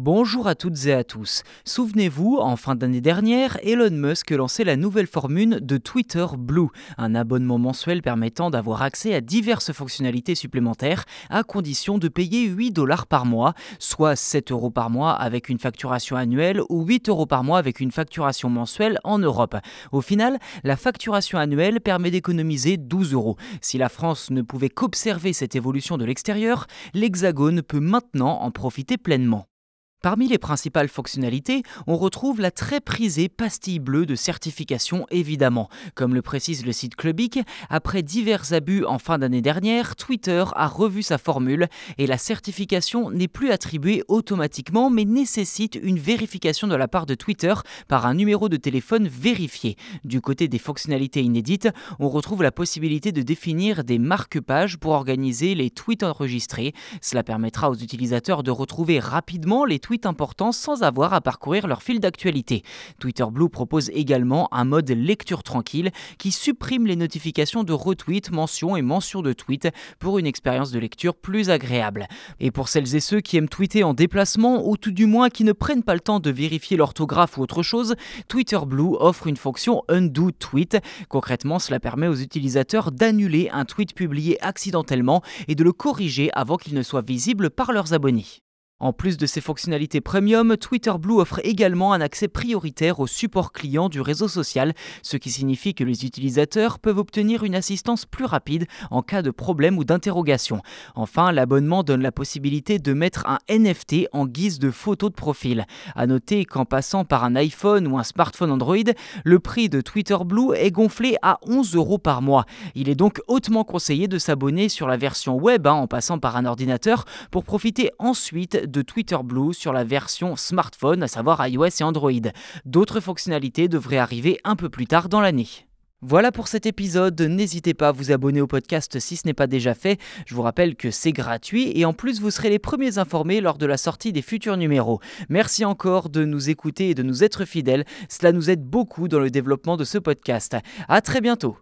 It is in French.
Bonjour à toutes et à tous. Souvenez-vous, en fin d'année dernière, Elon Musk lançait la nouvelle formule de Twitter Blue, un abonnement mensuel permettant d'avoir accès à diverses fonctionnalités supplémentaires à condition de payer 8 dollars par mois, soit 7 euros par mois avec une facturation annuelle ou 8 euros par mois avec une facturation mensuelle en Europe. Au final, la facturation annuelle permet d'économiser 12 euros. Si la France ne pouvait qu'observer cette évolution de l'extérieur, l'Hexagone peut maintenant en profiter pleinement. Parmi les principales fonctionnalités, on retrouve la très prisée pastille bleue de certification évidemment. Comme le précise le site Clubic, après divers abus en fin d'année dernière, Twitter a revu sa formule et la certification n'est plus attribuée automatiquement mais nécessite une vérification de la part de Twitter par un numéro de téléphone vérifié. Du côté des fonctionnalités inédites, on retrouve la possibilité de définir des marque-pages pour organiser les tweets enregistrés. Cela permettra aux utilisateurs de retrouver rapidement les tweets tweets importants sans avoir à parcourir leur fil d'actualité. Twitter Blue propose également un mode lecture tranquille qui supprime les notifications de retweets, mentions et mentions de tweets pour une expérience de lecture plus agréable. Et pour celles et ceux qui aiment tweeter en déplacement ou tout du moins qui ne prennent pas le temps de vérifier l'orthographe ou autre chose, Twitter Blue offre une fonction Undo Tweet. Concrètement, cela permet aux utilisateurs d'annuler un tweet publié accidentellement et de le corriger avant qu'il ne soit visible par leurs abonnés. En plus de ses fonctionnalités premium, Twitter Blue offre également un accès prioritaire au support client du réseau social, ce qui signifie que les utilisateurs peuvent obtenir une assistance plus rapide en cas de problème ou d'interrogation. Enfin, l'abonnement donne la possibilité de mettre un NFT en guise de photo de profil. À noter qu'en passant par un iPhone ou un smartphone Android, le prix de Twitter Blue est gonflé à 11 euros par mois. Il est donc hautement conseillé de s'abonner sur la version web hein, en passant par un ordinateur pour profiter ensuite de Twitter Blue sur la version smartphone, à savoir iOS et Android. D'autres fonctionnalités devraient arriver un peu plus tard dans l'année. Voilà pour cet épisode, n'hésitez pas à vous abonner au podcast si ce n'est pas déjà fait, je vous rappelle que c'est gratuit et en plus vous serez les premiers informés lors de la sortie des futurs numéros. Merci encore de nous écouter et de nous être fidèles, cela nous aide beaucoup dans le développement de ce podcast. A très bientôt